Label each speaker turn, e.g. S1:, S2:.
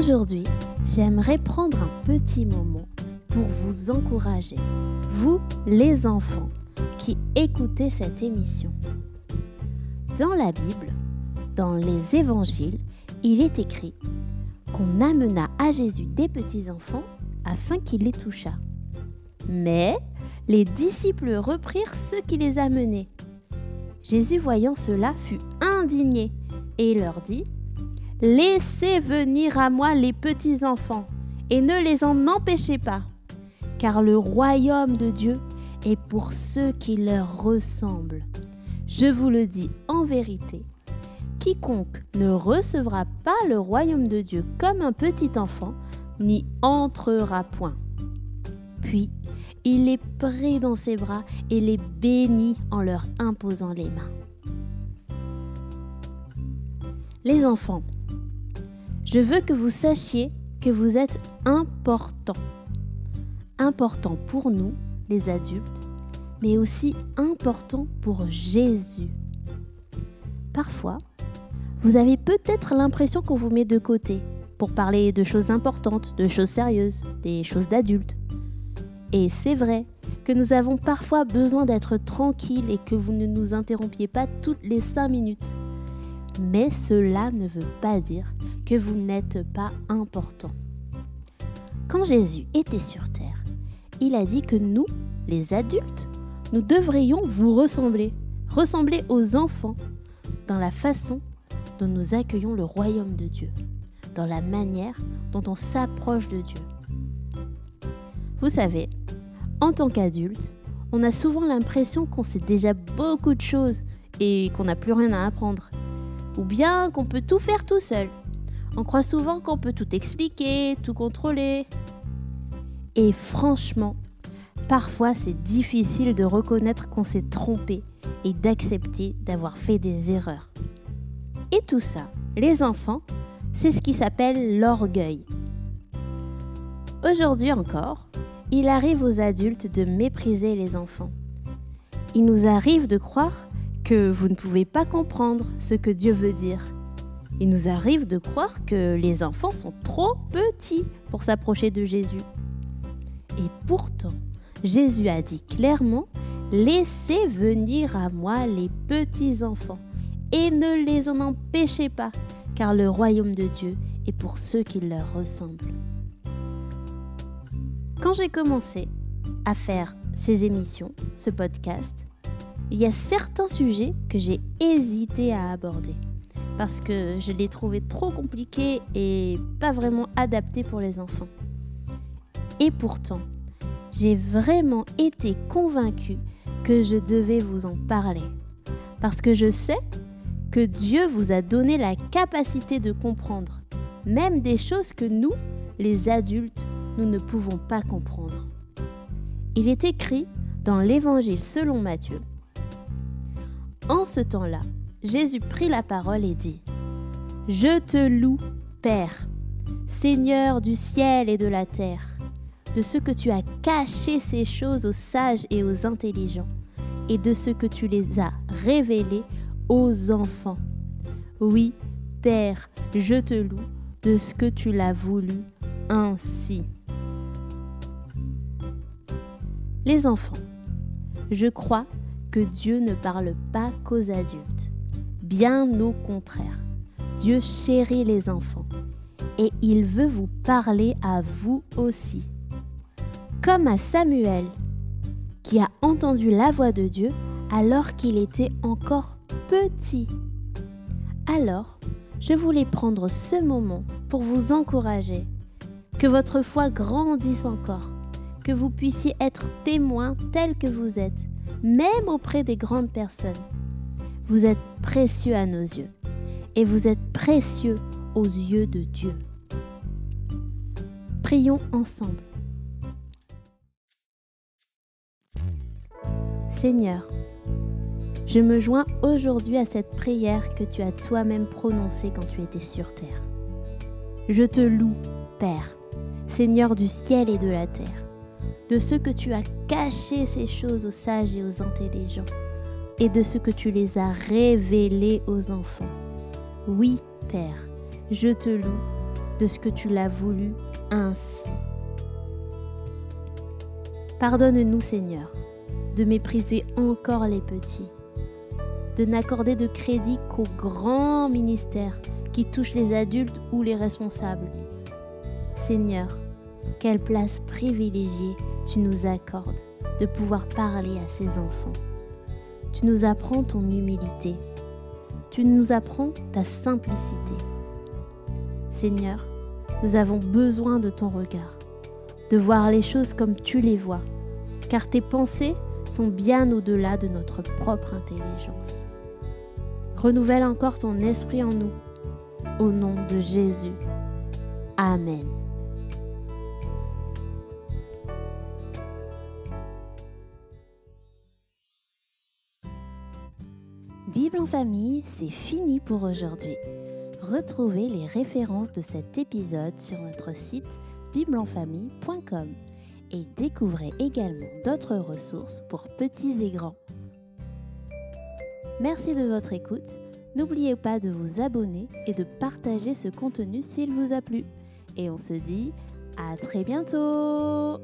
S1: Aujourd'hui, j'aimerais prendre un petit moment pour vous encourager, vous les enfants qui écoutez cette émission. Dans la Bible, dans les évangiles, il est écrit qu'on amena à Jésus des petits-enfants afin qu'il les touchât. Mais les disciples reprirent ceux qui les amenaient. Jésus, voyant cela, fut indigné et leur dit Laissez venir à moi les petits-enfants et ne les en empêchez pas, car le royaume de Dieu est pour ceux qui leur ressemblent. Je vous le dis en vérité, quiconque ne recevra pas le royaume de Dieu comme un petit enfant, n'y entrera point. Puis il les prit dans ses bras et les bénit en leur imposant les mains. Les enfants, je veux que vous sachiez que vous êtes importants. Importants pour nous, les adultes, mais aussi importants pour Jésus. Parfois, vous avez peut-être l'impression qu'on vous met de côté pour parler de choses importantes, de choses sérieuses, des choses d'adultes. Et c'est vrai que nous avons parfois besoin d'être tranquilles et que vous ne nous interrompiez pas toutes les cinq minutes. Mais cela ne veut pas dire vous n'êtes pas important. Quand Jésus était sur terre, il a dit que nous, les adultes, nous devrions vous ressembler, ressembler aux enfants dans la façon dont nous accueillons le royaume de Dieu, dans la manière dont on s'approche de Dieu. Vous savez, en tant qu'adulte, on a souvent l'impression qu'on sait déjà beaucoup de choses et qu'on n'a plus rien à apprendre, ou bien qu'on peut tout faire tout seul. On croit souvent qu'on peut tout expliquer, tout contrôler. Et franchement, parfois c'est difficile de reconnaître qu'on s'est trompé et d'accepter d'avoir fait des erreurs. Et tout ça, les enfants, c'est ce qui s'appelle l'orgueil. Aujourd'hui encore, il arrive aux adultes de mépriser les enfants. Il nous arrive de croire que vous ne pouvez pas comprendre ce que Dieu veut dire il nous arrive de croire que les enfants sont trop petits pour s'approcher de Jésus. Et pourtant, Jésus a dit clairement, Laissez venir à moi les petits enfants et ne les en empêchez pas, car le royaume de Dieu est pour ceux qui leur ressemblent. Quand j'ai commencé à faire ces émissions, ce podcast, il y a certains sujets que j'ai hésité à aborder parce que je l'ai trouvé trop compliqué et pas vraiment adapté pour les enfants. Et pourtant, j'ai vraiment été convaincue que je devais vous en parler. Parce que je sais que Dieu vous a donné la capacité de comprendre, même des choses que nous, les adultes, nous ne pouvons pas comprendre. Il est écrit dans l'Évangile selon Matthieu. En ce temps-là, Jésus prit la parole et dit, Je te loue, Père, Seigneur du ciel et de la terre, de ce que tu as caché ces choses aux sages et aux intelligents, et de ce que tu les as révélées aux enfants. Oui, Père, je te loue de ce que tu l'as voulu ainsi. Les enfants, je crois que Dieu ne parle pas qu'aux adultes. Bien au contraire, Dieu chérit les enfants et il veut vous parler à vous aussi. Comme à Samuel, qui a entendu la voix de Dieu alors qu'il était encore petit. Alors, je voulais prendre ce moment pour vous encourager, que votre foi grandisse encore, que vous puissiez être témoin tel que vous êtes, même auprès des grandes personnes. Vous êtes précieux à nos yeux et vous êtes précieux aux yeux de Dieu. Prions ensemble. Seigneur, je me joins aujourd'hui à cette prière que tu as toi-même prononcée quand tu étais sur terre. Je te loue, Père, Seigneur du ciel et de la terre, de ce que tu as caché ces choses aux sages et aux intelligents et de ce que tu les as révélés aux enfants. Oui, Père, je te loue de ce que tu l'as voulu ainsi. Pardonne-nous Seigneur de mépriser encore les petits, de n'accorder de crédit qu'aux grands ministères qui touchent les adultes ou les responsables. Seigneur, quelle place privilégiée tu nous accordes de pouvoir parler à ces enfants. Tu nous apprends ton humilité. Tu nous apprends ta simplicité. Seigneur, nous avons besoin de ton regard, de voir les choses comme tu les vois, car tes pensées sont bien au-delà de notre propre intelligence. Renouvelle encore ton esprit en nous. Au nom de Jésus. Amen. Bible en famille, c'est fini pour aujourd'hui. Retrouvez les références de cet épisode sur notre site bibleenfamille.com et découvrez également d'autres ressources pour petits et grands. Merci de votre écoute. N'oubliez pas de vous abonner et de partager ce contenu s'il vous a plu. Et on se dit à très bientôt